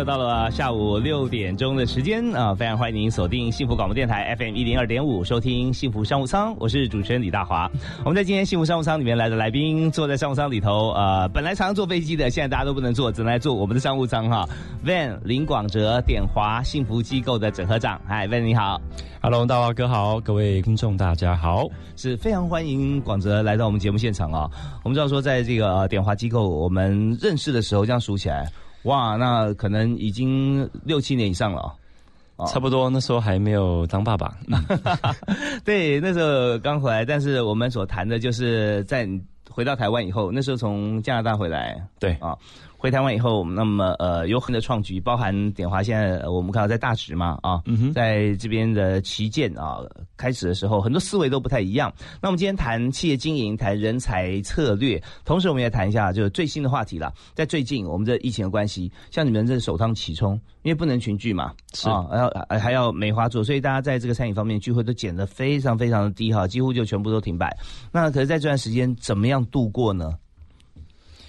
又到了下午六点钟的时间啊！非常欢迎您锁定幸福广播电台 FM 一零二点五，收听幸福商务舱。我是主持人李大华。我们在今天幸福商务舱里面来的来宾，坐在商务舱里头，呃，本来常常坐飞机的，现在大家都不能坐，只能来坐我们的商务舱哈。Van 林广哲，点华幸福机构的整合长，嗨，Van 你好，Hello，大华哥好，各位听众大家好，是非常欢迎广哲来到我们节目现场啊。我们知道说，在这个点华机构，我们认识的时候，这样数起来。哇，那可能已经六七年以上了，差不多那时候还没有当爸爸。对，那时候刚回来，但是我们所谈的就是在回到台湾以后，那时候从加拿大回来，对啊。回台湾以后，那么呃有很多创举，包含点华现在我们看到在大直嘛啊，在这边的旗舰啊开始的时候，很多思维都不太一样。那我们今天谈企业经营，谈人才策略，同时我们也谈一下就是最新的话题了。在最近我们这疫情的关系，像你们这首当其冲，因为不能群聚嘛，是啊，还要还要梅花座，所以大家在这个餐饮方面聚会都减得非常非常的低哈，几乎就全部都停摆。那可是在这段时间怎么样度过呢？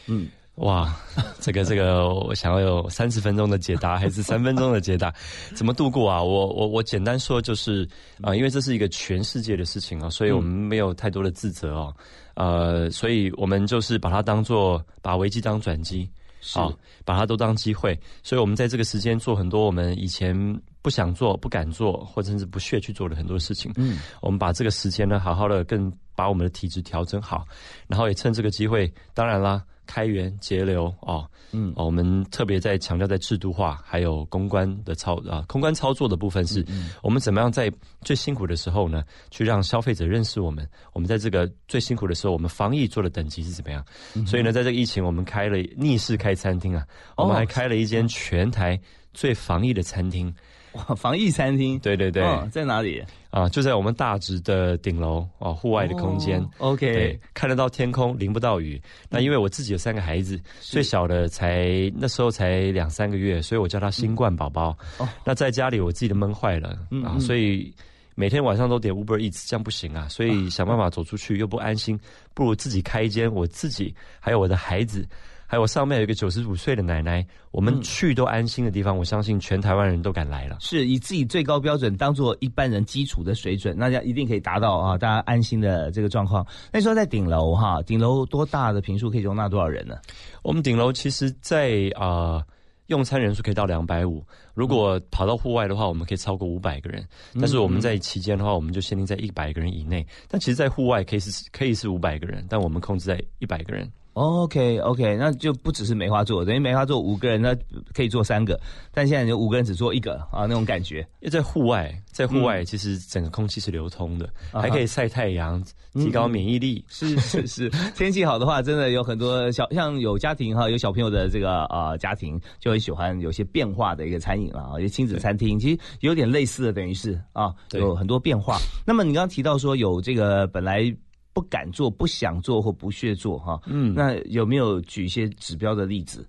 嗯。哇，这个这个，我想要有三十分钟的解答，还是三分钟的解答？怎么度过啊？我我我简单说就是啊，因为这是一个全世界的事情啊，所以我们没有太多的自责哦，呃，所以我们就是把它当做把危机当转机，好，把它都当机会。所以我们在这个时间做很多我们以前不想做、不敢做，或甚至不屑去做的很多事情。嗯，我们把这个时间呢，好好的更把我们的体质调整好，然后也趁这个机会，当然啦。开源节流哦，嗯，我们特别在强调在制度化还有公关的操啊，公关操作的部分是，我们怎么样在最辛苦的时候呢，去让消费者认识我们？我们在这个最辛苦的时候，我们防疫做的等级是怎么样？所以呢，在这个疫情，我们开了逆势开餐厅啊，我们还开了一间全台最防疫的餐厅。哇，防疫餐厅，对对对，在哪里啊？就在我们大直的顶楼哦，户外的空间，OK，看得到天空，淋不到雨。那因为我自己有三个孩子，最小的才那时候才两三个月，所以我叫他新冠宝宝。那在家里我自己都闷坏了啊，所以每天晚上都点 Uber Eats，这样不行啊，所以想办法走出去又不安心，不如自己开一间，我自己还有我的孩子。还有我上面有一个九十五岁的奶奶，我们去都安心的地方，我相信全台湾人都敢来了。是以自己最高标准当做一般人基础的水准，那家一定可以达到啊，大家安心的这个状况。那时候在顶楼哈，顶楼多大的平数可以容纳多少人呢？我们顶楼其实，在啊用餐人数可以到两百五，如果跑到户外的话，我们可以超过五百个人。但是我们在期间的话，我们就限定在一百个人以内。但其实，在户外可以是可以是五百个人，但我们控制在一百个人。OK OK，那就不只是梅花座，等于梅花座五个人，那可以坐三个，但现在就五个人只坐一个啊，那种感觉。因为在户外，在户外其实整个空气是流通的，还可以晒太阳，提高免疫力。是是是，天气好的话，真的有很多小像有家庭哈，有小朋友的这个呃家庭就会喜欢有些变化的一个餐饮了啊，有亲子餐厅，其实有点类似的，等于是啊，有很多变化。那么你刚刚提到说有这个本来。不敢做、不想做或不屑做，哈，嗯，那有没有举一些指标的例子？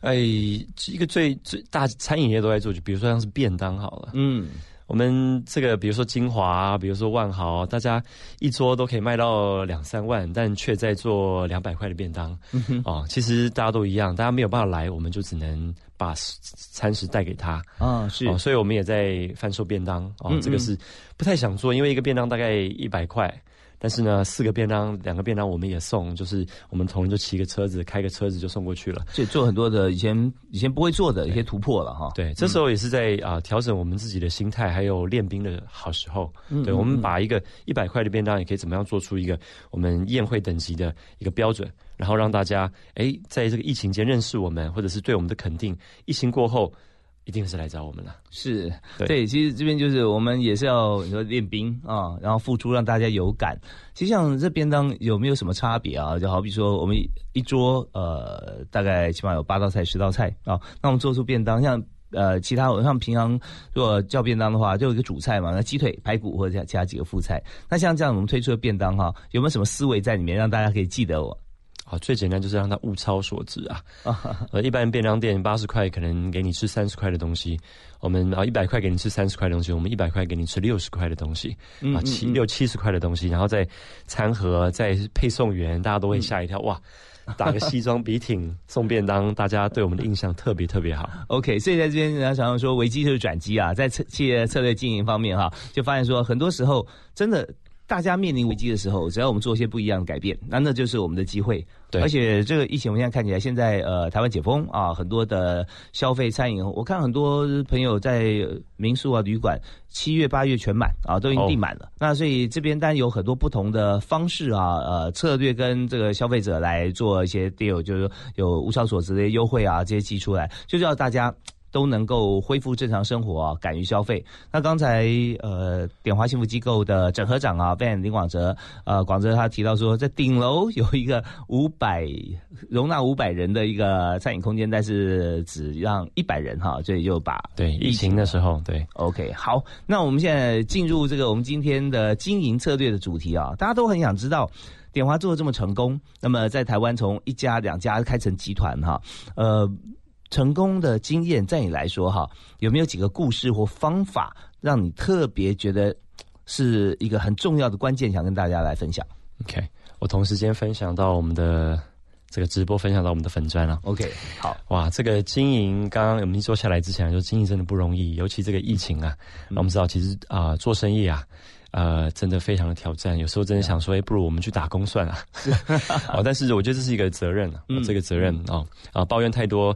哎，一个最最大餐饮业都在做，就比如说像是便当好了，嗯，我们这个比如说金华，比如说万豪，大家一桌都可以卖到两三万，但却在做两百块的便当，嗯哦，其实大家都一样，大家没有办法来，我们就只能把餐食带给他，啊，是，所以我们也在贩售便当，哦，这个是不太想做，因为一个便当大概一百块。但是呢，四个便当，两个便当我们也送，就是我们同仁就骑个车子，开个车子就送过去了。所以做很多的以前以前不会做的一些突破了哈。对，这时候也是在啊调整我们自己的心态，还有练兵的好时候。对，我们把一个一百块的便当，也可以怎么样做出一个我们宴会等级的一个标准，然后让大家哎在这个疫情间认识我们，或者是对我们的肯定。疫情过后。一定是来找我们了。是对，其实这边就是我们也是要你说练兵啊，然后付出让大家有感。其实像这便当有没有什么差别啊？就好比说我们一桌呃，大概起码有八道菜、十道菜啊，那我们做出便当像。呃，其他我像平常如果叫便当的话，就有一个主菜嘛，那鸡腿、排骨或者加加几个副菜。那像这样我们推出的便当哈，有没有什么思维在里面，让大家可以记得我？啊，最简单就是让它物超所值啊。呃，一般便当店八十块可能给你吃三十块的东西，我们啊一百块给你吃三十块的东西，我们一百块给你吃六十块的东西，啊七六七十块的东西，然后再餐盒再配送员，大家都会吓一跳哇。打个西装笔挺送便当，大家对我们的印象特别特别好。OK，所以在这边人家常常说危机就是转机啊，在策企业策略经营方面哈，就发现说很多时候真的。大家面临危机的时候，只要我们做一些不一样的改变，那那就是我们的机会。对，而且这个疫情，我们现在看起来，现在呃，台湾解封啊，很多的消费餐饮，我看很多朋友在民宿啊、旅馆，七月、八月全满啊，都已经订满了。那所以这边当然有很多不同的方式啊，呃，策略跟这个消费者来做一些 deal，就是有物超所值的优惠啊，这些寄出来，就是要大家。都能够恢复正常生活啊，敢于消费。那刚才呃，点华幸福机构的整合长啊，Van 林广哲，呃，广哲他提到说，在顶楼有一个五百容纳五百人的一个餐饮空间，但是只让一百人哈，所以就把对疫情的时候对 OK 好。那我们现在进入这个我们今天的经营策略的主题啊，大家都很想知道点华做的这么成功，那么在台湾从一家两家开成集团哈，呃。成功的经验，在你来说，哈，有没有几个故事或方法，让你特别觉得是一个很重要的关键，想跟大家来分享？OK，我同时间分享到我们的这个直播，分享到我们的粉砖了。OK，好，哇，这个经营，刚刚我们一坐下来之前，就经营真的不容易，尤其这个疫情啊，那我们知道，其实啊，做生意啊，呃，真的非常的挑战，有时候真的想说，哎，不如我们去打工算了。哦，但是我觉得这是一个责任啊，这个责任啊，啊，抱怨太多。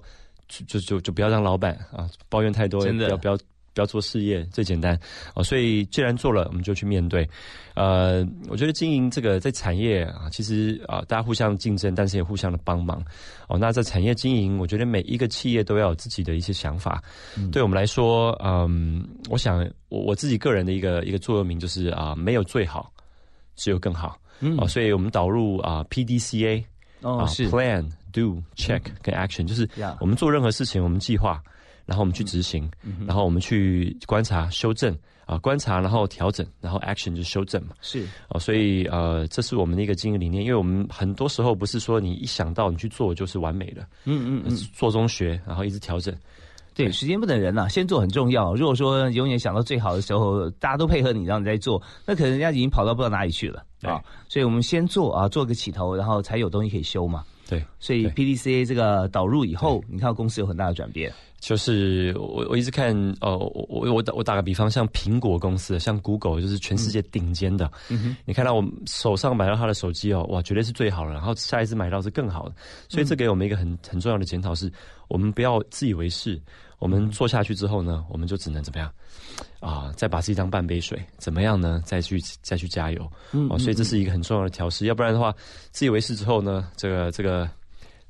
就就就不要让老板啊抱怨太多，不要不要不要做事业最简单哦。所以既然做了，我们就去面对。呃，我觉得经营这个在产业啊，其实啊，大家互相竞争，但是也互相的帮忙哦。那在产业经营，我觉得每一个企业都要有自己的一些想法。对我们来说，嗯，我想我我自己个人的一个一个座右铭就是啊，没有最好，只有更好。嗯，哦，所以我们导入啊 P D C A 哦是 Plan。Do check 跟 action 就是我们做任何事情，我们计划，然后我们去执行，然后我们去观察、修正啊，观察然后调整，然后 action 就修正嘛。是哦，所以呃，这是我们的一个经营理念，因为我们很多时候不是说你一想到你去做就是完美的，嗯嗯嗯，做中学，然后一直调整。对，时间不等人呐，先做很重要。如果说永远想到最好的时候，大家都配合你，让你在做，那可能人家已经跑到不知道哪里去了啊。所以我们先做啊，做个起头，然后才有东西可以修嘛。对，所以 P D C A 这个导入以后，你看到公司有很大的转变。就是我我一直看，哦，我我我我打个比方，像苹果公司，像 Google，就是全世界顶尖的。嗯哼，你看到我手上买到他的手机哦，哇，绝对是最好的。然后下一次买到是更好的。所以这给我们一个很很重要的检讨，是我们不要自以为是。我们做下去之后呢，我们就只能怎么样啊？再把自己当半杯水，怎么样呢？再去再去加油。哦，所以这是一个很重要的调试。要不然的话，自以为是之后呢，这个这个。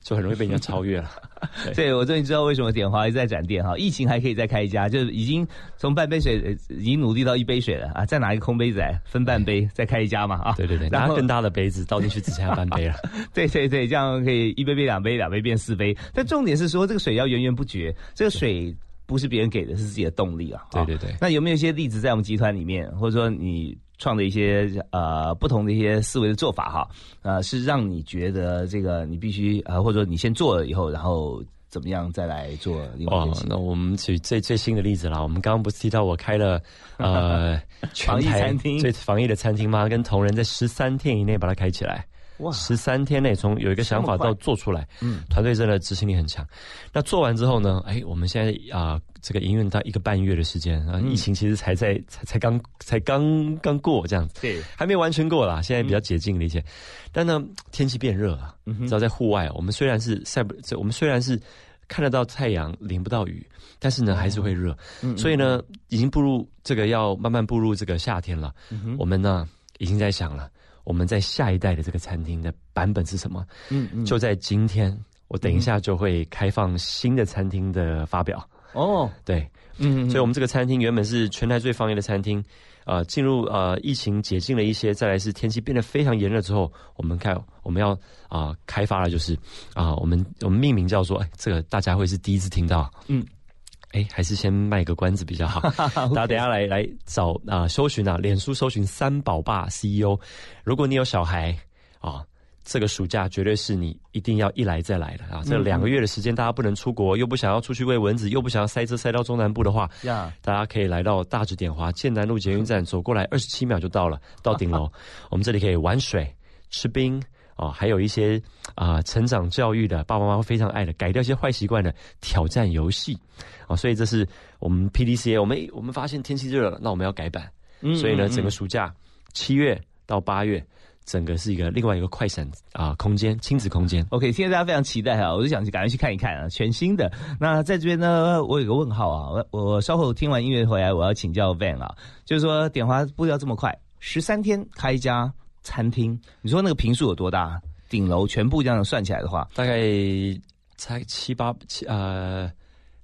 就很容易被人家超越了。对，我终于知道为什么点华一直在展店哈。疫情还可以再开一家，就是已经从半杯水已经努力到一杯水了啊！再拿一个空杯子来分半杯，再开一家嘛啊！对 对对，拿更大的杯子倒进去，只剩下半杯了。对对对，这样可以一杯变两杯，两杯变四杯。但重点是说，这个水要源源不绝。这个水不是别人给的，是自己的动力啊。对对对。那有没有一些例子在我们集团里面，或者说你？创的一些呃不同的一些思维的做法哈，呃是让你觉得这个你必须呃或者说你先做了以后，然后怎么样再来做另外一那我们举最最新的例子啦，我们刚刚不是提到我开了呃防疫餐厅最防疫的餐厅吗？跟同仁在十三天以内把它开起来。十三天内从有一个想法到做出来，嗯，团队真的执行力很强。那做完之后呢？哎，我们现在啊，这个营运到一个半月的时间啊，疫情其实才在才才刚才刚刚过这样子，对，还没完全过啦。现在比较解禁了一些，但呢，天气变热了，只要在户外，我们虽然是晒不，我们虽然是看得到太阳，淋不到雨，但是呢，还是会热。所以呢，已经步入这个要慢慢步入这个夏天了。我们呢，已经在想了。我们在下一代的这个餐厅的版本是什么？嗯嗯，就在今天，我等一下就会开放新的餐厅的发表。哦，对，嗯，所以我们这个餐厅原本是全台最方便的餐厅，啊，进入呃疫情解禁了一些，再来是天气变得非常炎热之后，我们看我们要啊开发了，就是啊我们我们命名叫做哎，这个大家会是第一次听到，嗯。哎，还是先卖个关子比较好。大家等下来来找啊，搜寻啊，脸书搜寻三宝爸 CEO。如果你有小孩啊，这个暑假绝对是你一定要一来再来的啊！这两个月的时间，大家不能出国，又不想要出去喂蚊子，又不想要塞车塞到中南部的话，呀，大家可以来到大直点华建南路捷运站，走过来二十七秒就到了，到顶楼。我们这里可以玩水、吃冰。哦，还有一些啊，成长教育的爸爸妈妈非常爱的，改掉一些坏习惯的挑战游戏，啊，所以这是我们 P D C A，我们我们发现天气热了，那我们要改版，所以呢，整个暑假七月到八月，整个是一个另外一个快闪啊空间，亲子空间。OK，现在大家非常期待哈，我就想去赶快去看一看啊，全新的。那在这边呢，我有个问号啊，我我稍后听完音乐回来，我要请教 Van 啊，就是说点花步调这么快，十三天开一家。餐厅，你说那个平数有多大？顶楼全部这样算起来的话，大概才七八七呃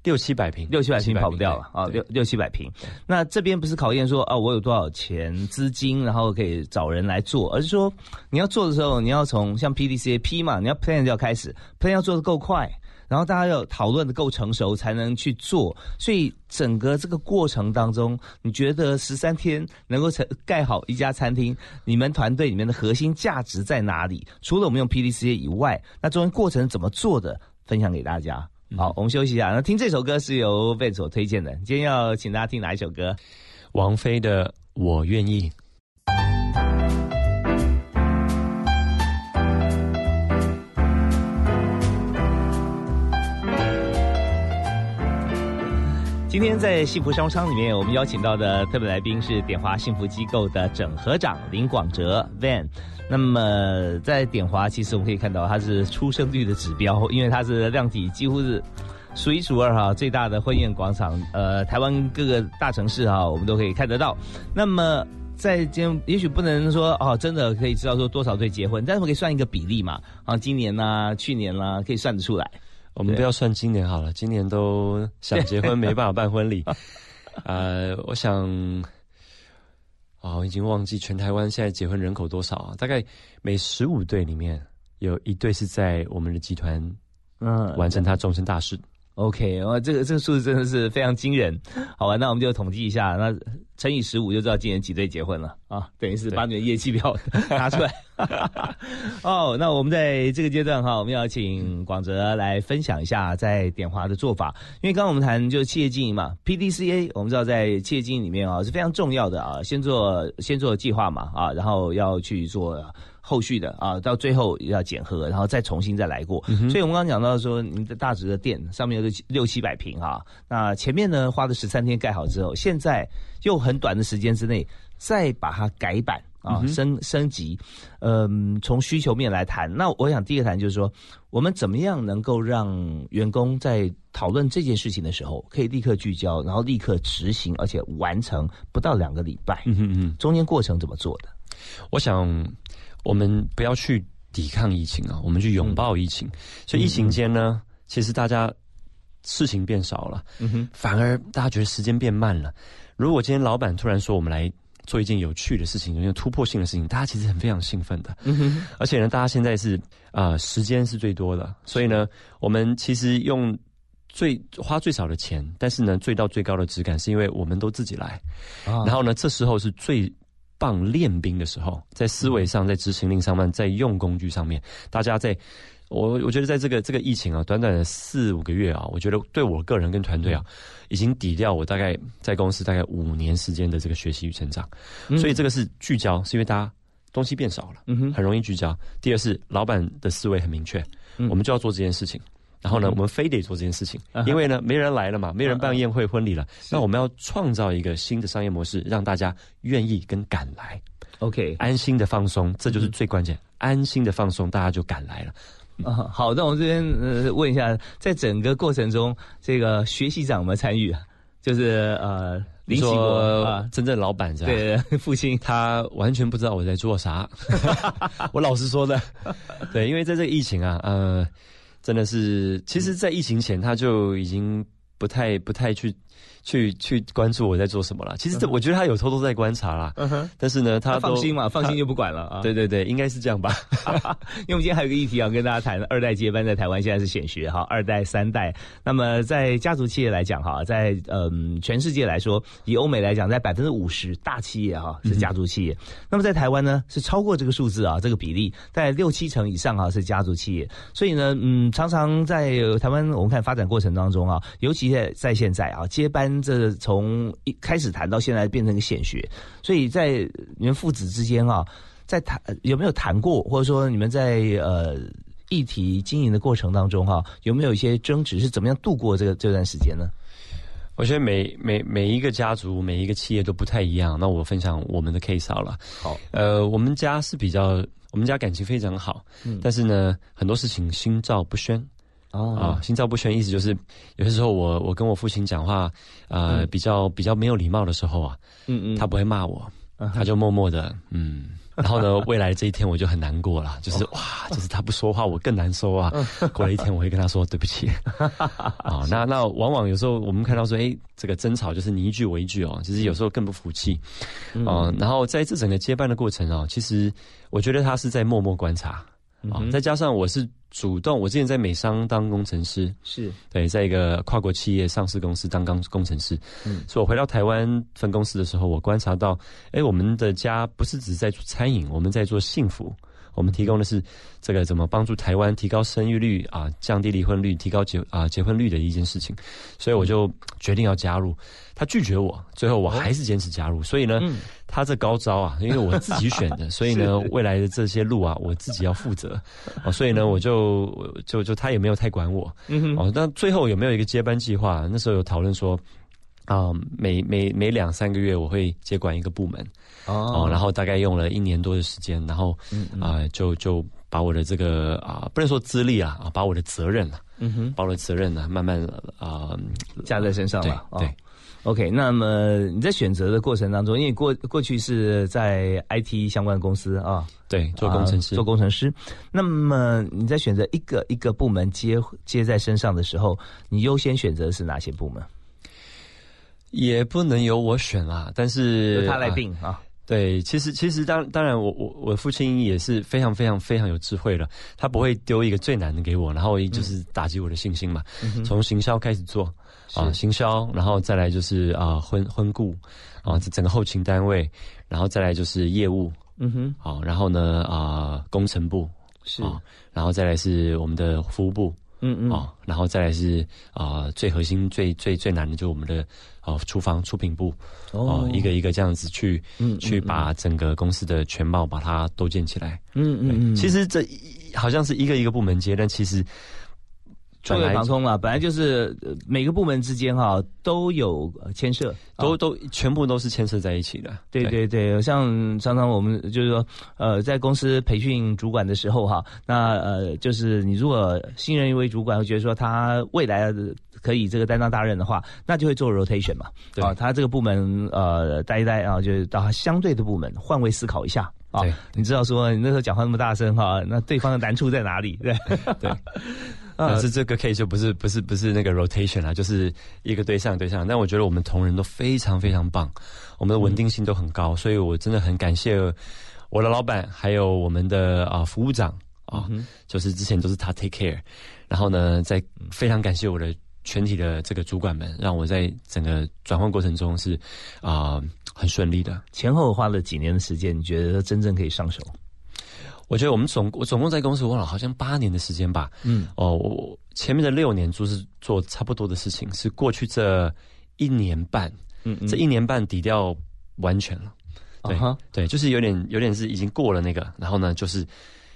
六七百平，六七百平跑不掉了啊，六六七百平。那这边不是考验说啊，我有多少钱资金，然后可以找人来做，而是说你要做的时候，你要从像 P D C A P 嘛，你要 plan 就要开始，plan 要做的够快。然后大家要讨论的够成熟，才能去做。所以整个这个过程当中，你觉得十三天能够成盖好一家餐厅，你们团队里面的核心价值在哪里？除了我们用 P D C 以外，那中间过程怎么做的？分享给大家。好，我们休息一下。那听这首歌是由 Ben 所推荐的。今天要请大家听哪一首歌？王菲的《我愿意》。今天在幸福商商里面，我们邀请到的特别来宾是点华幸福机构的整合长林广哲 Van。那么在点华，其实我们可以看到他是出生率的指标，因为它是量体几乎是数一数二哈，最大的婚宴广场。呃，台湾各个大城市哈，我们都可以看得到。那么在今，也许不能说哦，真的可以知道说多少对结婚，但是我可以算一个比例嘛。啊，今年呢，去年呢，可以算得出来。我们不要算今年好了，今年都想结婚没办法办婚礼。呃，我想，啊，我已经忘记全台湾现在结婚人口多少啊？大概每十五对里面有一对是在我们的集团，嗯，完成他终身大事。OK，哇，这个这个数字真的是非常惊人。好吧，那我们就统计一下，那乘以十五就知道今年几对结婚了啊，等于是把你的业绩表 拿出来。哦，那我们在这个阶段哈，我们要请广泽来分享一下在点华的做法，因为刚刚我们谈就是企业经营嘛，P D C A，我们知道在企业经营里面啊是非常重要的啊，先做先做计划嘛啊，然后要去做。后续的啊，到最后要检核，然后再重新再来过。所以，我们刚刚讲到说，您的大直的店上面有六六七百平哈，那前面呢花了十三天盖好之后，现在又很短的时间之内再把它改版啊，升升级。嗯，从需求面来谈，那我想第一个谈就是说，我们怎么样能够让员工在讨论这件事情的时候，可以立刻聚焦，然后立刻执行，而且完成不到两个礼拜。嗯嗯嗯，中间过程怎么做的？我想。我们不要去抵抗疫情啊，我们去拥抱疫情。所以疫情间呢，其实大家事情变少了，嗯哼，反而大家觉得时间变慢了。如果今天老板突然说我们来做一件有趣的事情，有件突破性的事情，大家其实很非常兴奋的。嗯哼，而且呢，大家现在是啊，时间是最多的，所以呢，我们其实用最花最少的钱，但是呢，最到最高的质感，是因为我们都自己来。然后呢，这时候是最。棒练兵的时候，在思维上，在执行力上面，在用工具上面，大家在，我我觉得在这个这个疫情啊，短短的四五个月啊，我觉得对我个人跟团队啊，已经抵掉我大概在公司大概五年时间的这个学习与成长。所以这个是聚焦，是因为大家东西变少了，嗯哼，很容易聚焦。第二是老板的思维很明确，我们就要做这件事情。然后呢，我们非得做这件事情，因为呢，没人来了嘛，没人办宴会婚礼了。那我们要创造一个新的商业模式，让大家愿意跟敢来。OK，安心的放松，这就是最关键。安心的放松，大家就敢来了。啊，好，那我们这边呃问一下，在整个过程中，这个学习长有没有参与？就是呃，林启国真正老板是吧？对，父亲他完全不知道我在做啥。我老实说的，对，因为在这个疫情啊，呃。真的是，其实，在疫情前他就已经不太不太去。去去关注我在做什么了。其实这我觉得他有偷偷在观察啦。嗯哼。但是呢，他放心嘛，放心就不管了啊。对对对，应该是这样吧。因为我们今天还有个议题要跟大家谈，二代接班在台湾现在是显学哈，二代三代。那么在家族企业来讲哈，在嗯全世界来说，以欧美来讲，在百分之五十大企业哈是家族企业。那么在台湾呢，是超过这个数字啊，这个比例在六七成以上啊是家族企业。所以呢，嗯，常常在台湾我们看发展过程当中啊，尤其在在现在啊接班。这从一开始谈到现在变成个显学，所以在你们父子之间啊，在谈有没有谈过，或者说你们在呃议题经营的过程当中哈，有没有一些争执？是怎么样度过这个这段时间呢？我觉得每每每一个家族、每一个企业都不太一样。那我分享我们的 case 好了。好，呃，我们家是比较，我们家感情非常好，嗯，但是呢，很多事情心照不宣。啊，心照不宣，意思就是有些时候我我跟我父亲讲话，呃，比较比较没有礼貌的时候啊，嗯嗯，他不会骂我，他就默默的，嗯，然后呢，未来这一天我就很难过了，就是哇，就是他不说话，我更难受啊。过了一天，我会跟他说对不起。啊，那那往往有时候我们看到说，哎，这个争吵就是你一句我一句哦，其实有时候更不服气。嗯，然后在这整个接班的过程哦，其实我觉得他是在默默观察啊，再加上我是。主动，我之前在美商当工程师，是对，在一个跨国企业上市公司当工工程师。嗯，所以我回到台湾分公司的时候，我观察到，哎，我们的家不是只在做餐饮，我们在做幸福。我们提供的是这个怎么帮助台湾提高生育率啊，降低离婚率，提高结啊结婚率的一件事情，所以我就决定要加入。他拒绝我，最后我还是坚持加入。所以呢，他这高招啊，因为我自己选的，所以呢，未来的这些路啊，我自己要负责。哦，所以呢，我就就就他也没有太管我。哦，那最后有没有一个接班计划？那时候有讨论说。啊，每每每两三个月我会接管一个部门，哦，然后大概用了一年多的时间，然后啊，就就把我的这个啊，不能说资历啊，啊，把我的责任啊，嗯哼，把我的责任呢，慢慢啊加在身上了。对，OK，那么你在选择的过程当中，因为过过去是在 IT 相关公司啊，对，做工程师，做工程师。那么你在选择一个一个部门接接在身上的时候，你优先选择是哪些部门？也不能由我选啦，但是由他来定啊。对，其实其实当当然，我我我父亲也是非常非常非常有智慧的，他不会丢一个最难的给我，然后就是打击我的信心嘛。从行销开始做啊，行销，然后再来就是啊婚婚顾啊，整个后勤单位，然后再来就是业务，嗯哼，好，然后呢啊工程部是，然后再来是我们的服务部。嗯嗯啊，然后再来是啊，最核心、最最最难的，就是我们的啊厨房出品部哦，一个一个这样子去，嗯，去把整个公司的全貌把它都建起来。嗯嗯嗯，其实这好像是一个一个部门接，但其实。触类旁通嘛，本来就是每个部门之间哈都有牵涉，都都全部都是牵涉在一起的。对对对，像常常我们就是说，呃，在公司培训主管的时候哈，那呃，就是你如果新人一位主管，觉得说他未来可以这个担当大任的话，那就会做 rotation 嘛，啊，他这个部门呃待一待啊，就是到相对的部门换位思考一下啊，你知道说你那时候讲话那么大声哈，那对方的难处在哪里？对 对。但是这个 case 就不是不是不是那个 rotation 啊，就是一个对象对象。但我觉得我们同仁都非常非常棒，我们的稳定性都很高，所以我真的很感谢我的老板，还有我们的啊服务长啊，就是之前都是他 take care。然后呢，在非常感谢我的全体的这个主管们，让我在整个转换过程中是啊很顺利的。前后花了几年的时间，你觉得真正可以上手？我觉得我们总我总共在公司，我了好像八年的时间吧。嗯，哦，我前面的六年就是做差不多的事情，是过去这一年半，嗯嗯，这一年半底掉完全了。对对，就是有点有点是已经过了那个，然后呢，就是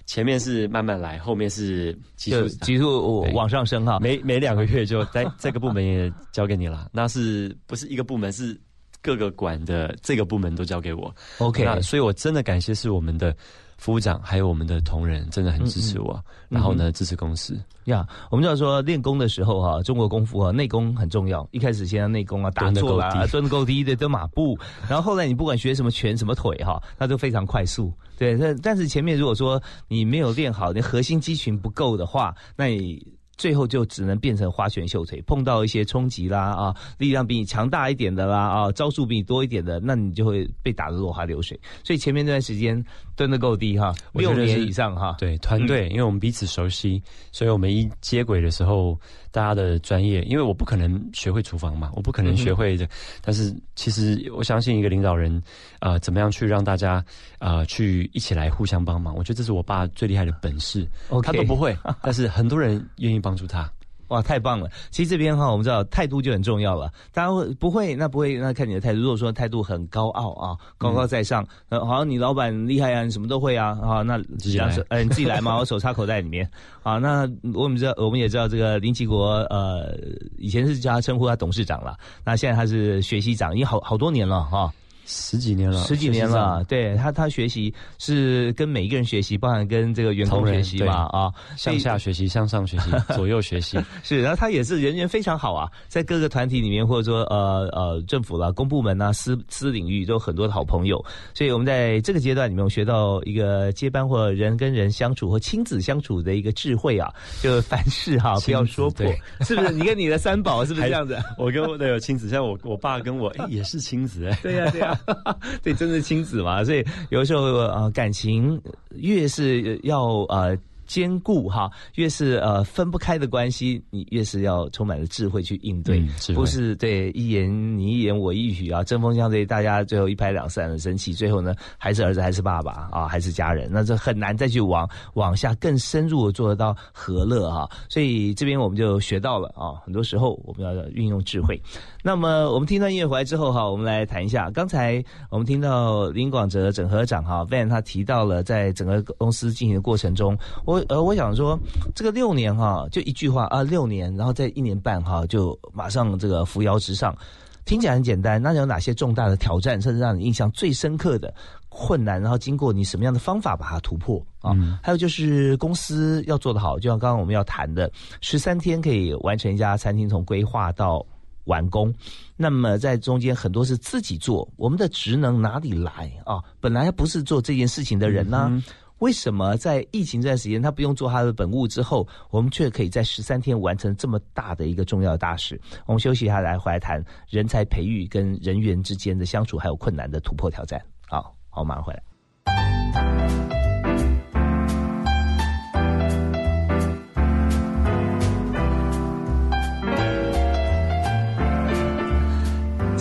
前面是慢慢来，后面是急速急速往上升哈。每每两个月就在这个部门也交给你了，那是不是一个部门是各个管的这个部门都交给我？OK，那所以我真的感谢是我们的。副长还有我们的同仁真的很支持我，然后呢支持公司呀。我们知道说练功的时候哈，中国功夫啊内功很重要。一开始先要内功啊，打坐啦，蹲得够低的蹲马步，然后后来你不管学什么拳什么腿哈，那都非常快速。对，但但是前面如果说你没有练好，你核心肌群不够的话，那你最后就只能变成花拳绣腿，碰到一些冲击啦啊，力量比你强大一点的啦啊，招数比你多一点的，那你就会被打得落花流水。所以前面那段时间蹲得够低哈，六年以上哈。对团队，因为我们彼此熟悉，所以我们一接轨的时候，大家的专业，因为我不可能学会厨房嘛，我不可能学会的。但是其实我相信一个领导人啊，怎么样去让大家啊去一起来互相帮忙？我觉得这是我爸最厉害的本事，他都不会，但是很多人愿意帮。帮助他，哇，太棒了！其实这边哈，我们知道态度就很重要了。大家会不会？那不会，那看你的态度。如果说态度很高傲啊，高高在上，呃，好像你老板厉害啊，你什么都会啊，啊，那自己来，嗯，你自己来嘛，我手插口袋里面啊。那我们知道，我们也知道这个林奇国，呃，以前是叫他称呼他董事长了，那现在他是学习长，已经好好多年了哈。十几年了，十几年了，对他，他学习是跟每一个人学习，包含跟这个员工学习嘛啊，向下学习，向上学习，左右学习是。然后他也是人缘非常好啊，在各个团体里面，或者说呃呃政府啦、公部门呐、私私领域都有很多的好朋友。所以我们在这个阶段里面，我学到一个接班或人跟人相处或亲子相处的一个智慧啊，就凡事哈不要说破，是不是？你跟你的三宝是不是这样子？我跟我的有亲子，像我我爸跟我哎也是亲子哎，对呀对呀。对，真是亲子嘛，所以有的时候呃，感情越是要呃。兼顾哈，越是呃分不开的关系，你越是要充满了智慧去应对，不是对一言你一言我一语啊，针锋相对，大家最后一拍两散的生气，最后呢还是儿子还是爸爸啊，还是家人，那这很难再去往往下更深入的做得到和乐哈。所以这边我们就学到了啊，很多时候我们要运用智慧。那么我们听到音乐回来之后哈，我们来谈一下，刚才我们听到林广哲整合长哈 Van 他提到了在整个公司进行的过程中，我。呃，我想说，这个六年哈，就一句话啊，六年，然后在一年半哈，就马上这个扶摇直上，听起来很简单。那有哪些重大的挑战，甚至让你印象最深刻的困难？然后经过你什么样的方法把它突破啊？还有就是公司要做得好，就像刚刚我们要谈的，十三天可以完成一家餐厅从规划到完工。那么在中间很多是自己做，我们的职能哪里来啊？本来不是做这件事情的人呢？为什么在疫情这段时间，他不用做他的本务之后，我们却可以在十三天完成这么大的一个重要的大事？我们休息一下，来回来谈人才培育跟人员之间的相处，还有困难的突破挑战。好，好，马上回来。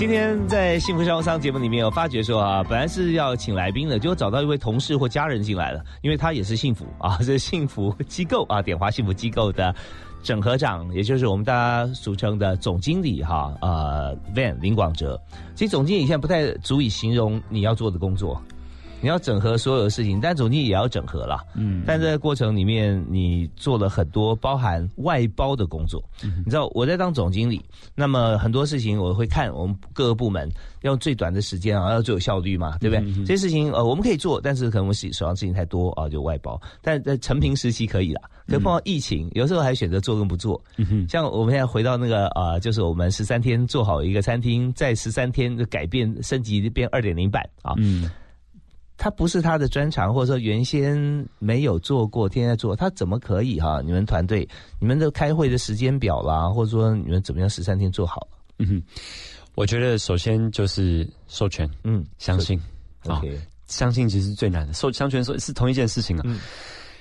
今天在幸福商务商节目里面，有发觉说啊，本来是要请来宾的，结果找到一位同事或家人进来了，因为他也是幸福啊，是幸福机构啊，点华幸福机构的整合长，也就是我们大家俗称的总经理哈，呃，Van 林广哲。其实总经理现在不太足以形容你要做的工作。你要整合所有的事情，但总经理也要整合了。嗯，但在过程里面，你做了很多包含外包的工作。你知道我在当总经理，那么很多事情我会看我们各个部门用最短的时间啊，要最有效率嘛，对不对？这些事情呃我们可以做，但是可能我们手上事情太多啊，就外包。但在成平时期可以了，可碰到疫情，有时候还选择做跟不做。像我们现在回到那个啊，就是我们十三天做好一个餐厅，在十三天的改变升级变二点零版啊。他不是他的专长，或者说原先没有做过，天天在做，他怎么可以哈？你们团队，你们的开会的时间表啦，或者说你们怎么样十三天做好？嗯哼，我觉得首先就是授权，嗯，相信，OK，相信其实最难的，授相权说是同一件事情啊。嗯，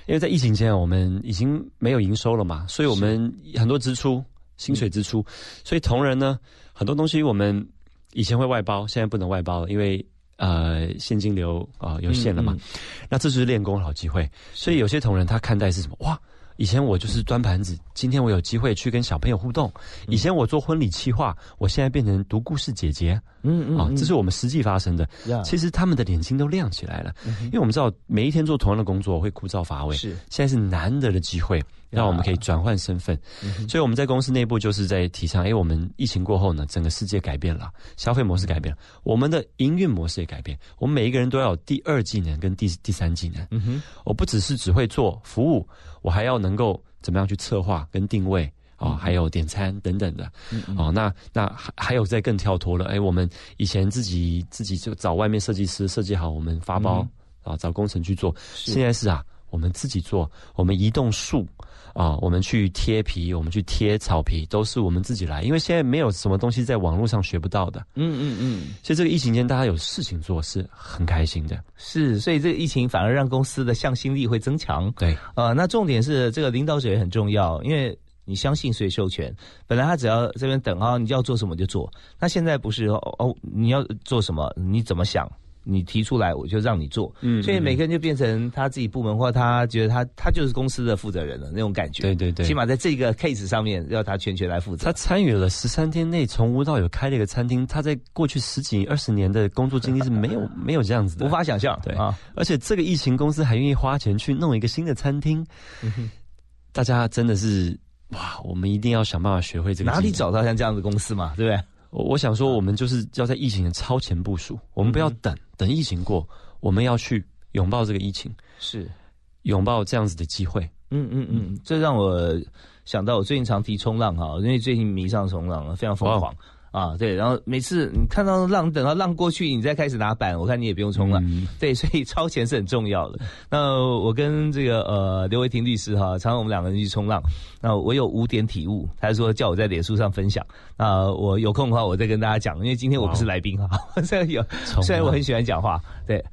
因为在疫情前我们已经没有营收了嘛，所以我们很多支出，薪水支出，所以同仁呢，很多东西我们以前会外包，现在不能外包了，因为。呃，现金流啊有限了嘛？那这就是练功好机会。所以有些同仁他看待是什么？哇，以前我就是端盘子，今天我有机会去跟小朋友互动。以前我做婚礼企划，我现在变成读故事姐姐。嗯嗯，啊，这是我们实际发生的。其实他们的眼睛都亮起来了，因为我们知道每一天做同样的工作会枯燥乏味。是，现在是难得的机会。让我们可以转换身份，所以我们在公司内部就是在提倡：哎，我们疫情过后呢，整个世界改变了，消费模式改变了，我们的营运模式也改变。我们每一个人都要有第二技能跟第第三技能。嗯哼，我不只是只会做服务，我还要能够怎么样去策划跟定位啊，还有点餐等等的。哦，那那还还有在更跳脱了。哎，我们以前自己自己就找外面设计师设计好，我们发包啊，找工程去做。现在是啊。我们自己做，我们移动树啊，我们去贴皮，我们去贴草皮，都是我们自己来。因为现在没有什么东西在网络上学不到的。嗯嗯嗯，所以这个疫情间大家有事情做是很开心的。是，所以这个疫情反而让公司的向心力会增强。对，呃，那重点是这个领导者也很重要，因为你相信谁授权。本来他只要这边等啊，你要做什么就做。那现在不是哦哦，你要做什么，你怎么想？你提出来，我就让你做。嗯，所以每个人就变成他自己部门，或他觉得他他就是公司的负责人了那种感觉。对对对，起码在这个 case 上面要他全权来负责。他参与了十三天内从无到有开了一个餐厅，他在过去十几二十年的工作经历是没有 没有这样子的，无法想象。对啊，而且这个疫情公司还愿意花钱去弄一个新的餐厅，大家真的是哇！我们一定要想办法学会这个。哪里找到像这样的公司嘛？对不对？我我想说，我们就是要在疫情的超前部署，我们不要等等疫情过，我们要去拥抱这个疫情，是拥抱这样子的机会。嗯嗯嗯，这让我想到我最近常提冲浪哈，因为最近迷上冲浪了，非常疯狂。啊，对，然后每次你看到浪，等到浪过去，你再开始拿板，我看你也不用冲了。对，所以 超前是很重要的。那我跟这个呃刘维婷律师哈，常常我们两个人去冲浪。那我有五点体悟，他说叫我在脸书上分享。那我有空的话，我再跟大家讲，因为今天我不是来宾哈，虽然有，虽然我很喜欢讲话，对。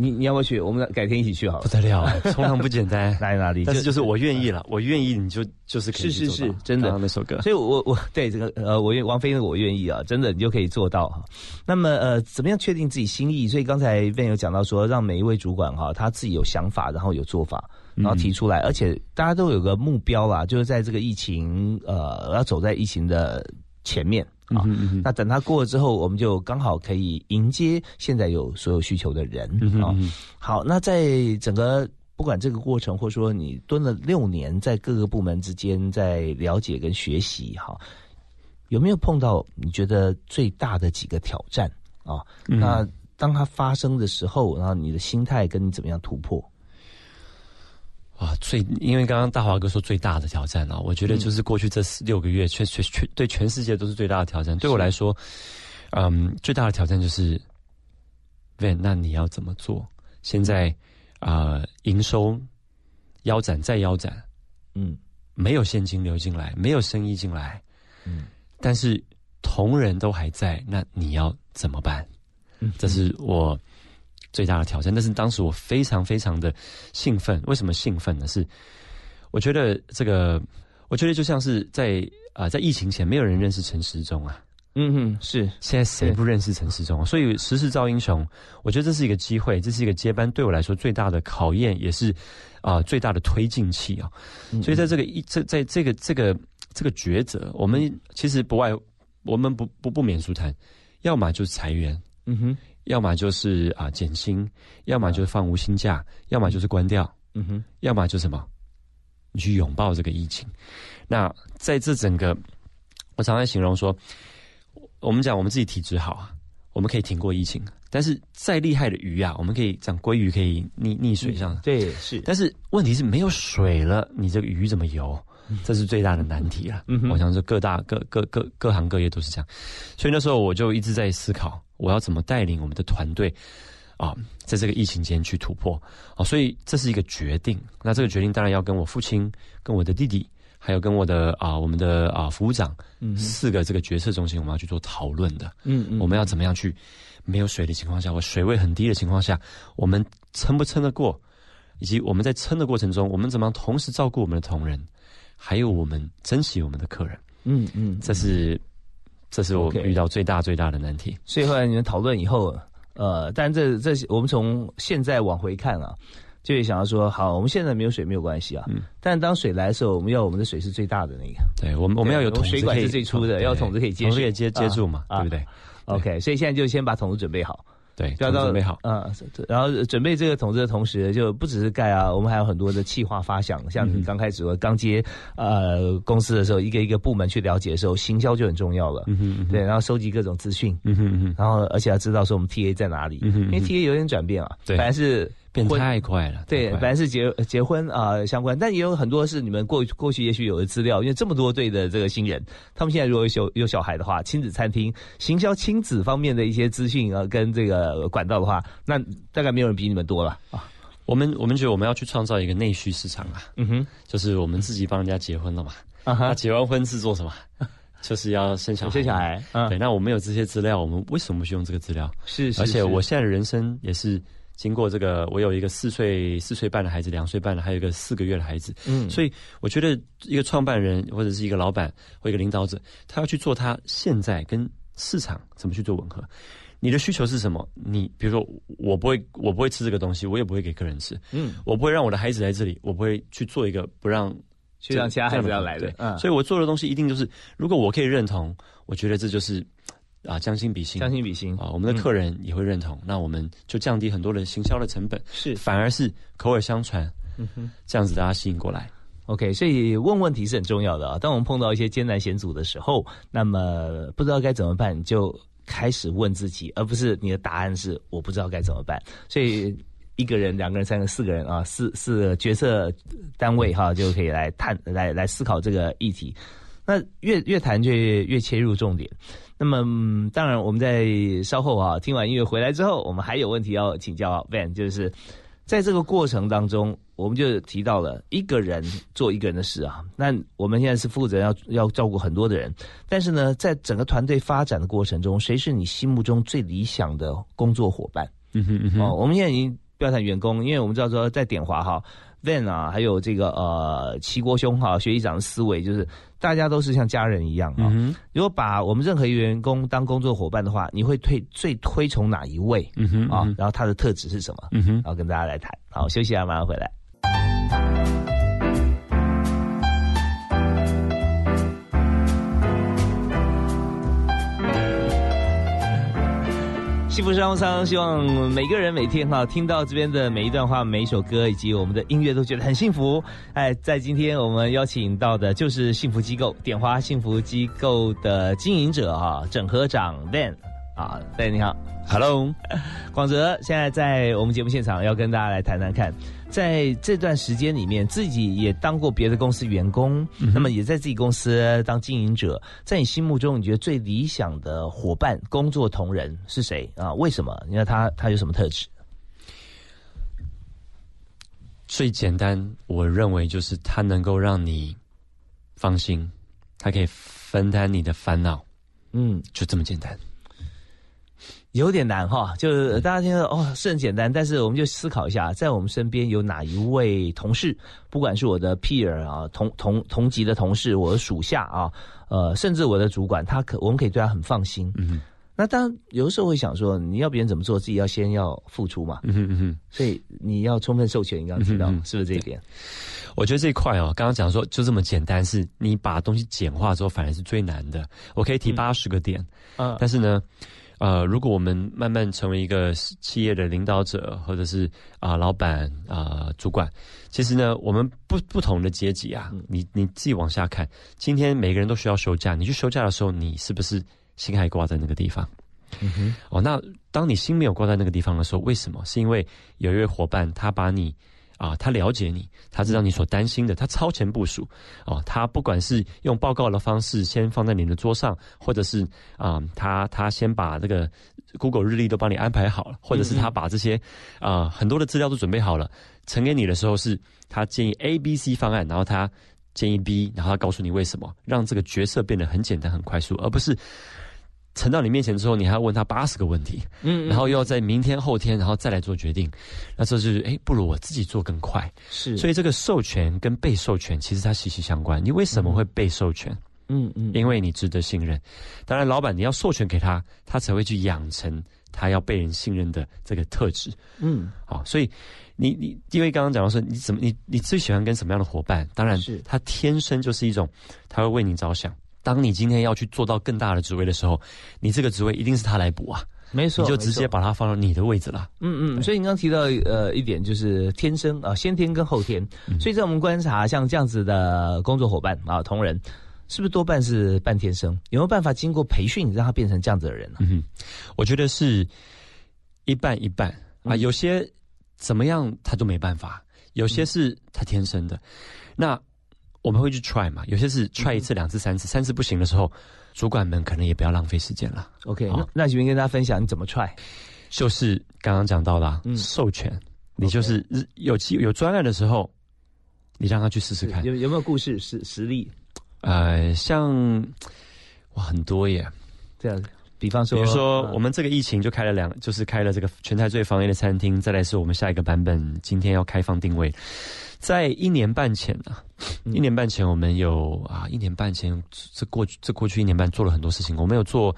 你你要不要去？我们改天一起去好了。不得了，冲浪不简单。哪里哪里？但是就是我愿意了，我愿意，你就就是可以是是是，真的那首歌。所以我我对这个呃，我愿王菲的我愿意啊，真的你就可以做到哈。那么呃，怎么样确定自己心意？所以刚才 Ben 有讲到说，让每一位主管哈，他自己有想法，然后有做法，然后提出来，而且大家都有个目标啦，就是在这个疫情呃，要走在疫情的前面。啊，那等他过了之后，我们就刚好可以迎接现在有所有需求的人啊。好，那在整个不管这个过程，或者说你蹲了六年，在各个部门之间在了解跟学习，哈，有没有碰到你觉得最大的几个挑战啊？那当它发生的时候，然后你的心态跟你怎么样突破？啊，最因为刚刚大华哥说最大的挑战啊，我觉得就是过去这四六个月，全全全对全世界都是最大的挑战。对我来说，嗯，最大的挑战就是 v a n 那你要怎么做？现在啊，营收腰斩再腰斩，嗯，没有现金流进来，没有生意进来，嗯，但是同仁都还在，那你要怎么办？嗯，这是我。最大的挑战，但是当时我非常非常的兴奋。为什么兴奋呢？是我觉得这个，我觉得就像是在啊，在疫情前，没有人认识陈时中啊。嗯哼，是现在谁不认识陈时中啊？所以时势造英雄，我觉得这是一个机会，这是一个接班，对我来说最大的考验，也是啊最大的推进器啊。所以在这个一这在这个这个这个抉择，我们其实不外，我们不不不免俗谈，要么就是裁员。嗯哼。要么就是啊减薪，要么就是放无薪假，要么就是关掉，嗯哼，要么就什么，你去拥抱这个疫情。那在这整个，我常常形容说，我们讲我们自己体质好啊，我们可以挺过疫情。但是再厉害的鱼啊，我们可以讲鲑鱼可以溺溺水上，对是。但是问题是没有水了，你这个鱼怎么游？这是最大的难题了。嗯哼，我想说各大各各各各行各业都是这样。所以那时候我就一直在思考。我要怎么带领我们的团队啊，在这个疫情间去突破啊？所以这是一个决定。那这个决定当然要跟我父亲、跟我的弟弟，还有跟我的啊我们的啊服务长，四个这个决策中心，我们要去做讨论的。嗯嗯，我们要怎么样去没有水的情况下，我水位很低的情况下，我们撑不撑得过？以及我们在撑的过程中，我们怎么样同时照顾我们的同仁，还有我们珍惜我们的客人？嗯嗯，这是。这是我遇到最大最大的难题。所以后来你们讨论以后，呃，但这这我们从现在往回看啊，就会想要说，好，我们现在没有水没有关系啊，嗯，但当水来的时候，我们要我们的水是最大的那个，对，我们我们要有桶水管是最粗的，要桶子可以接，桶子可以接接住嘛，对不对？OK，所以现在就先把桶子准备好。对，要准备好，嗯，然后准备这个桶子的同时，就不只是盖啊，我们还有很多的企划发想，像你刚开始我刚接呃公司的时候，一个一个部门去了解的时候，行销就很重要了，嗯哼，对，然后收集各种资讯，嗯哼，然后而且要知道说我们 TA 在哪里，嗯哼，因为 TA 有点转变啊，对，本来是。变太快了，对，本来是结结婚啊相关，但也有很多是你们过过去也许有的资料，因为这么多对的这个新人，他们现在如果有有小孩的话，亲子餐厅行销亲子方面的一些资讯啊，跟这个管道的话，那大概没有人比你们多了啊。我们我们觉得我们要去创造一个内需市场啊，嗯哼，就是我们自己帮人家结婚了嘛。啊哈，那结完婚是做什么？就是要生小孩。生小孩，嗯，对，那我们有这些资料，我们为什么不去用这个资料？是是，而且我现在的人生也是经过这个，我有一个四岁四岁半的孩子，两岁半的，还有一个四个月的孩子。嗯，所以我觉得一个创办人或者是一个老板或一个领导者，他要去做他现在跟市场怎么去做吻合。你的需求是什么？你比如说，我不会，我不会吃这个东西，我也不会给客人吃。嗯，我不会让我的孩子来这里，我不会去做一个不让去让其他孩子要来的，嗯，所以我做的东西一定就是，如果我可以认同，我觉得这就是啊将心比心，将心比心啊，我们的客人也会认同，那我们就降低很多的行销的成本，是反而是口耳相传，嗯哼。这样子大家吸引过来。OK，所以问问题是很重要的啊。当我们碰到一些艰难险阻的时候，那么不知道该怎么办，就开始问自己，而不是你的答案是我不知道该怎么办。所以一个人、两个人、三个、四个人啊，四四个决策单位哈、就可以来探来来思考这个议题。那越越谈就越越切入重点。那么、嗯当然我们在稍后啊听完音乐回来之后，我们还有问题要请教 Van，就是在这个过程当中，我们就提到了一个人做一个人的事啊。那我们现在是负责要要照顾很多的人，但是呢，在整个团队发展的过程中，谁是你心目中最理想的工作伙伴？嗯哼嗯哦，我们现在已经不要谈员工，因为我们知道说在点华哈，Van 啊，还有这个呃齐国兄哈，学习长的思维就是大家都是像家人一样啊。嗯如果把我们任何一个员工当工作伙伴的话，你会推最推崇哪一位嗯哼啊？然后他的特质是什么？嗯哼然后跟大家来谈。好，休息一下，马上回来。幸福商务舱，希望每个人每天哈听到这边的每一段话、每一首歌以及我们的音乐都觉得很幸福。哎，在今天我们邀请到的就是幸福机构点花幸福机构的经营者哈，整合长 Van 啊，Van 你好。，Hello，广泽现在在我们节目现场，要跟大家来谈谈看，在这段时间里面，自己也当过别的公司员工，那么也在自己公司当经营者，在你心目中，你觉得最理想的伙伴、工作同仁是谁啊？为什么？你看他他有什么特质？最简单，我认为就是他能够让你放心，他可以分担你的烦恼，嗯，就这么简单。有点难哈，就是大家听到哦是很简单，但是我们就思考一下，在我们身边有哪一位同事，不管是我的 peer 啊，同同同级的同事，我的属下啊，呃，甚至我的主管，他可我们可以对他很放心。嗯那当然有的时候会想说，你要别人怎么做，自己要先要付出嘛，哼嗯哼嗯。所以你要充分授权。你刚刚提到、嗯嗯嗯是不是这一点？我觉得这一块哦，刚刚讲说就这么简单，是你把东西简化之后，反而是最难的。我可以提八十个点，嗯但是呢，呃，如果我们慢慢成为一个企业的领导者，或者是啊、老板啊、主管，其实呢，我们不不同的阶级啊，你你自己往下看，今天每个人都需要休假，你去休假的时候，你是不是心还挂在那个地方？嗯哼，哦，那当你心没有挂在那个地方的时候，为什么？是因为有一位伙伴，他把你啊，他了解你，他知道你所担心的，他超前部署。哦，他不管是用报告的方式先放在你的桌上，或者是啊、他他先把这个 Google 日历都帮你安排好了，或者是他把这些啊、很多的资料都准备好了，呈给你的时候是他建议 A、B、C 方案，然后他建议 B，然后他告诉你为什么，让这个决策变得很简单、很快速，而不是。呈到你面前之后，你还要问他八十个问题，嗯然后又要在明天、后天，然后再来做决定，那这就是哎，不如我自己做更快。是，所以这个授权跟被授权其实它息息相关。你为什么会被授权？嗯嗯，因为你值得信任。当然，老板你要授权给他，他才会去养成他要被人信任的这个特质。嗯好，所以你你因为刚刚讲到说，你怎么你你最喜欢跟什么样的伙伴？当然是，他天生就是一种他会为你着想。当你今天要去做到更大的职位的时候，你这个职位一定是他来补啊，没错，你就直接把它放到你的位置了。嗯嗯，所以你刚刚提到呃一点就是天生啊、先天跟后天，嗯。所以在我们观察像这样子的工作伙伴啊同仁，是不是多半是半天生？有没有办法经过培训让他变成这样子的人呢、嗯，我觉得是一半一半啊，嗯。有些怎么样他都没办法，有些是他天生的。那我们会去 try 嘛，有些是 try 一次、两次、三次，三次不行的时候，主管们可能也不要浪费时间了。OK，、好那那请跟大家分享你怎么 try？就是刚刚讲到的、啊嗯授权，你就是日有机有专案的时候，你让他去试试看。有有没有故事实实例？呃，像哇很多耶，这样，比方说，比如说我们这个疫情就开了两，就是开了这个全台最防疫的餐厅，再来是我们下一个版本今天要开放定位。在一年半前呢，一年半前我们有啊，一年半前这过去这过去一年半做了很多事情。我们有做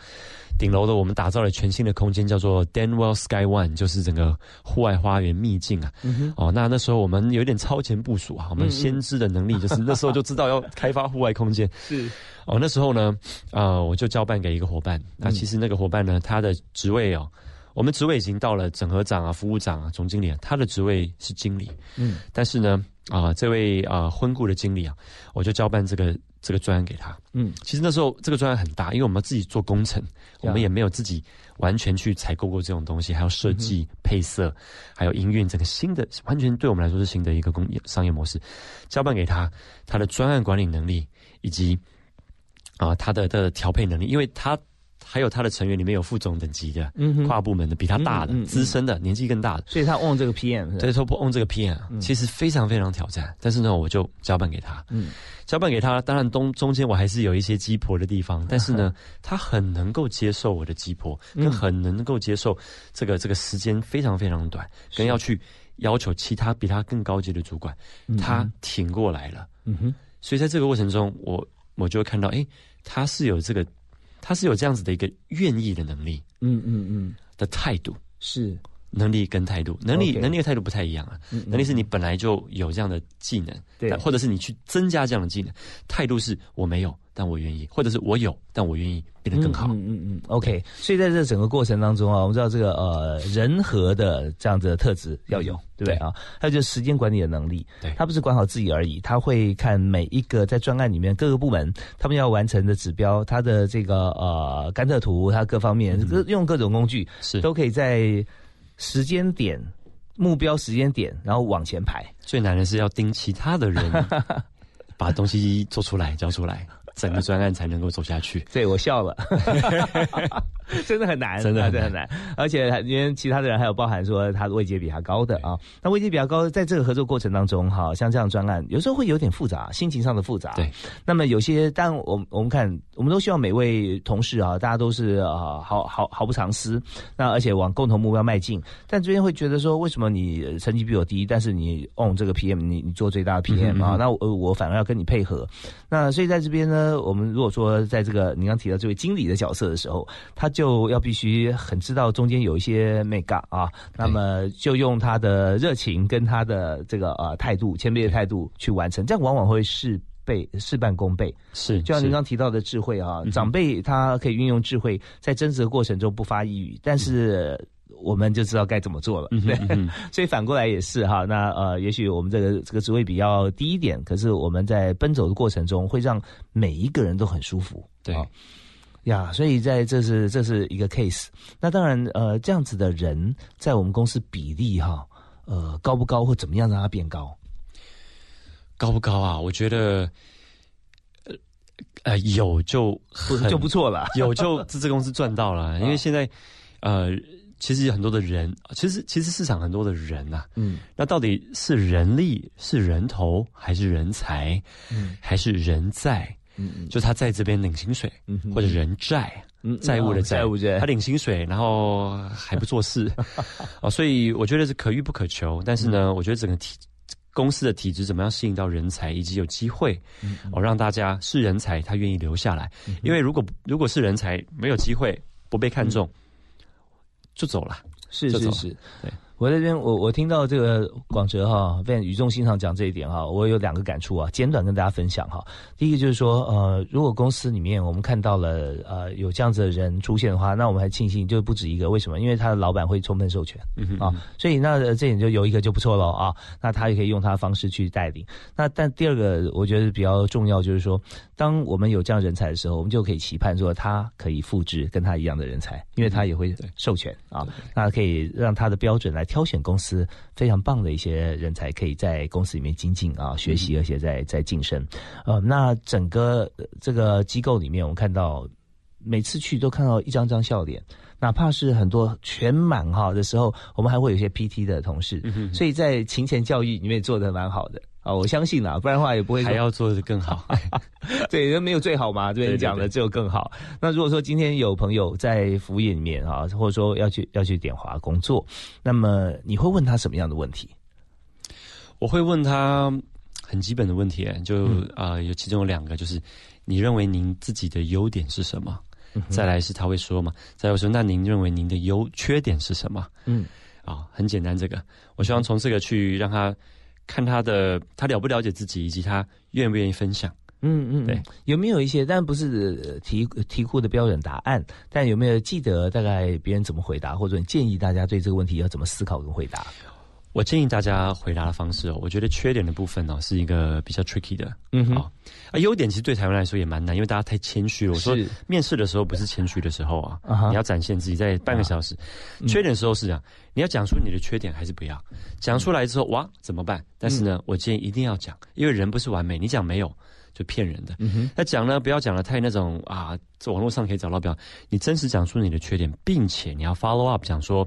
顶楼的，我们打造了全新的空间，叫做 Danwell Sky One，就是整个户外花园秘境啊。哦，那那时候我们有点超前部署啊，我们先知的能力就是 那时候就知道要开发户外空间。是哦，那时候呢，啊，我就交办给一个伙伴。那其实那个伙伴呢，他的职位哦。我们职位已经到了整合长啊、服务长啊、总经理啊，他的职位是经理。嗯，但是呢，啊，这位啊婚顾的经理啊，我就交办这个这个专案给他。嗯，其实那时候这个专案很大，因为我们自己做工程，我们也没有自己完全去采购过这种东西，还要设计、配色，还有营运，整个新的完全对我们来说是新的一个工业商业模式，交办给他，他的专案管理能力以及啊他的的调配能力，因为他。还有他的成员里面有副总等级的，跨部门的，比他大的、资深的、年纪更大的，所以他 on 这个 PM，对，说不 on 这个 PM，其实非常非常挑战。但是呢，我就交办给他，嗯，交办给他。当然，中中间我还是有一些鸡婆的地方，但是呢，他很能够接受我的鸡婆，跟很能够接受这个这个时间非常非常短，跟要去要求其他比他更高级的主管，他挺过来了。嗯哼，所以在这个过程中，我我就会看到，哎，他是有这个。他是有这样子的一个愿意的能力，嗯嗯嗯，的态度是能力跟态度，能力能力的态度不太一样啊。能力是你本来就有这样的技能，对，或者是你去增加这样的技能。态度是我没有。但我愿意，或者是我有，但我愿意变得更好。嗯嗯嗯，OK。所以在这整个过程当中啊，我们知道这个呃人和的这样子的特质要有，对不对啊？还有就是时间管理的能力，对，他不是管好自己而已，他会看每一个在专案里面各个部门他们要完成的指标，他的这个呃甘特图，他各方面用各种工具是都可以在时间点目标时间点，然后往前排。最难的是要盯其他的人 把东西做出来交出来。整个专案才能够走下去。对我笑了，真的很难，真的很难。而且因为其他的人还有包含说他的位阶比他高的啊，那位阶比较高，在这个合作过程当中，哈，像这样专案有时候会有点复杂，心情上的复杂。对。那么有些，但我我们看，我们都希望每位同事啊，大家都是啊，毫毫毫不藏私，那而且往共同目标迈进。但这边会觉得说，为什么你成绩比我低，但是你 on 这个 PM，你你做最大的 PM 啊？那我我反而要跟你配合。那所以在这边呢。我们如果说在这个你刚提到这位经理的角色的时候，他就要必须很知道中间有一些 make up 啊，那么就用他的热情跟他的这个呃态度、谦卑的态度去完成，这样往往会事倍事半功倍。是，就像您刚提到的智慧啊，长辈他可以运用智慧，在争执的过程中不发一语，但是。我们就知道该怎么做了，对，所以反过来也是哈。那呃，也许我们这个这个职位比较低一点，可是我们在奔走的过程中，会让每一个人都很舒服，对呀。所以在这是这是一个 case。那当然呃，这样子的人在我们公司比例哈，呃，高不高或怎么样让它变高？高不高啊？我觉得呃呃有就就不错了，有就这这公司赚到了，因为现在呃。其实有很多的人，其实其实市场很多的人呐，嗯，那到底是人力是人头还是人才，嗯，还是人在，就他在这边领薪水，嗯，或者人债，嗯，债务的债。务债，他领薪水，然后还不做事，哦，所以我觉得是可遇不可求。但是呢，我觉得整个体公司的体制怎么样吸引到人才，以及有机会，哦，让大家是人才，他愿意留下来。因为如果如果是人才没有机会，不被看中。就走了，是是是，对。我这边，我我听到这个广哲哈，非常语重心长讲这一点哈，我有两个感触啊，简短跟大家分享哈。第一个就是说，呃，如果公司里面我们看到了呃有这样子的人出现的话，那我们还庆幸就不止一个。为什么？因为他的老板会充分授权啊，所以那这点就有一个就不错了啊。那他也可以用他的方式去带领。那但第二个我觉得比较重要就是说，当我们有这样人才的时候，我们就可以期盼说他可以复制跟他一样的人才，因为他也会授权啊，那可以让他的标准来。挑选公司非常棒的一些人才，可以在公司里面精进啊，学习，而且在在晋升。呃，那整个这个机构里面，我们看到每次去都看到一张张笑脸，哪怕是很多全满哈的时候，我们还会有一些 PT 的同事，所以在勤前教育里面做的蛮好的啊，我相信啦，不然的话也不会还要做的更好。对，人没有最好嘛，这边讲的只有更好。那如果说今天有朋友在服务业里面啊，或者说要去要去点华工作，那么你会问他什么样的问题？我会问他很基本的问题，就啊，有其中有两个，就是你认为您自己的优点是什么？再来是他会说嘛？再说那您认为您的优缺点是什么？嗯，啊，很简单，这个我希望从这个去让他看他的他了不了解自己，以及他愿不愿意分享。嗯嗯，对，有没有一些？但不是题题库的标准答案，但有没有记得大概别人怎么回答，或者你建议大家对这个问题要怎么思考跟回答？我建议大家回答的方式哦，我觉得缺点的部分呢是一个比较 tricky 的，嗯哼，啊，优点其实对台湾来说也蛮难，因为大家太谦虚了。我说面试的时候不是谦虚的时候啊，你要展现自己在半个小时。缺点的时候是这样，你要讲出你的缺点还是不要？讲出来之后哇怎么办？但是呢，我建议一定要讲，因为人不是完美，你讲没有。就骗人的，那讲呢，不要讲的太那种啊，在网络上可以找到表，你真实讲出你的缺点，并且你要 follow up 讲说，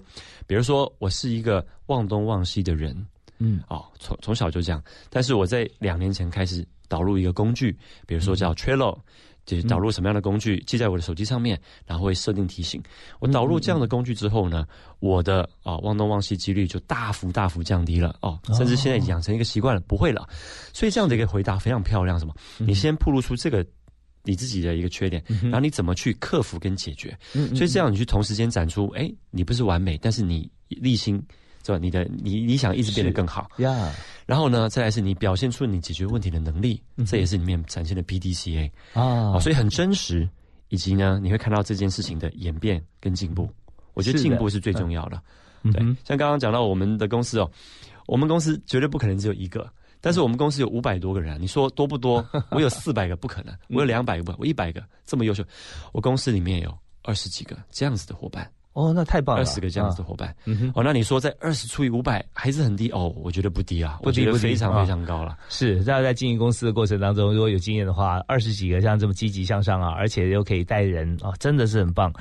比如说我是一个忘东忘西的人，嗯，哦，从从小就这样，但是我在两年前开始导入一个工具，比如说叫 Trello。就是导入什么样的工具，记在我的手机上面，然后会设定提醒。我导入这样的工具之后呢，我的啊忘东忘西几率就大幅大幅降低了哦，甚至现在养成一个习惯了，不会了。所以这样的一个回答非常漂亮。什么？你先暴露出这个你自己的一个缺点，然后你怎么去克服跟解决？所以这样你去同时间展出，哎，你不是完美，但是你立心。是吧？你的你你想一直变得更好呀。然后呢，再来是你表现出你解决问题的能力，这也是里面展现的 PDCA 啊。所以很真实，以及呢，你会看到这件事情的演变跟进步。我觉得进步是最重要的。对，像刚刚讲到我们的公司哦，我们公司绝对不可能只有一个，但是我们公司有五百多个人，你说多不多？我有四百个，不可能。我有两百个，我一百个，这么优秀。我公司里面有二十几个这样子的伙伴。哦，那太棒了！二十个这样子的伙伴，哦，那你说在二十除以五百还是很低哦？我觉得不低啊，我觉得非常非常高了。是，大家在经营公司的过程当中，如果有经验的话，二十几个像这么积极向上啊，而且又可以带人啊，真的是很棒。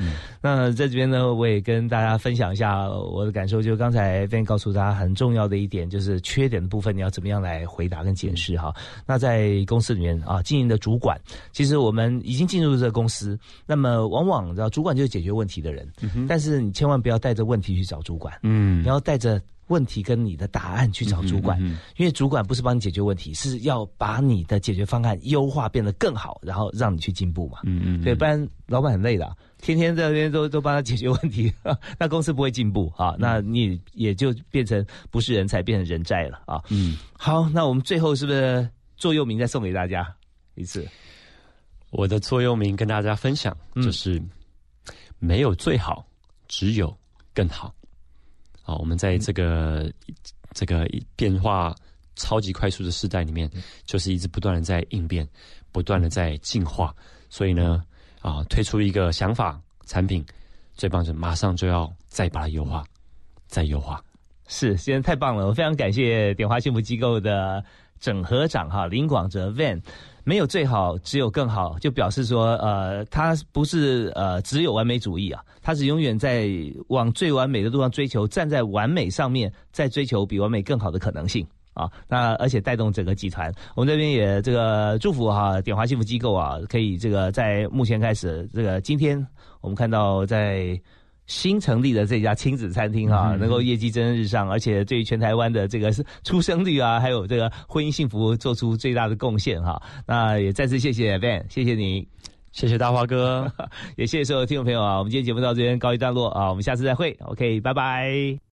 那在这边呢，我也跟大家分享一下我的感受，就刚才 Ben 告诉大家很重要的一点，就是缺点的部分你要怎么样来回答跟解释哈。那在公司里面啊，经营的主管，其实我们已经进入这个公司，那么往往知道主管就是解决问题的人，但是。是你千万不要带着问题去找主管，嗯，你要带着问题跟你的答案去找主管，因为主管不是帮你解决问题，是要把你的解决方案优化变得更好，然后让你去进步嘛，嗯嗯，对，不然老板很累的，天天在那边都都帮他解决问题，那公司不会进步啊，那你也就变成不是人才，变成人债了啊，嗯，好，那我们最后是不是座右铭再送给大家一次？我的座右铭跟大家分享就是没有最好。只有更好，好，我们在这个这个变化超级快速的时代里面，就是一直不断的在应变，不断的在进化。所以呢，啊，推出一个想法产品，最棒是马上就要再把它优化，再优化。是，现在太棒了！我非常感谢点华幸福机构的整合长哈林广哲 Van。没有最好，只有更好，就表示说，呃，他不是呃只有完美主义啊，他是永远在往最完美的路上追求，站在完美上面，在追求比完美更好的可能性啊。那而且带动整个集团，我们这边也这个祝福哈，点华幸福机构啊，可以这个在目前开始，这个今天我们看到在。新成立的这家亲子餐厅哈，能够业绩蒸蒸日上，而且对于全台湾的这个出生率啊，还有这个婚姻幸福做出最大的贡献哈。那也再次谢谢 Van，谢谢你，谢谢大华哥，也谢谢所有听众朋友啊。我们今天节目到这边告一段落啊，我们下次再会，OK，拜拜。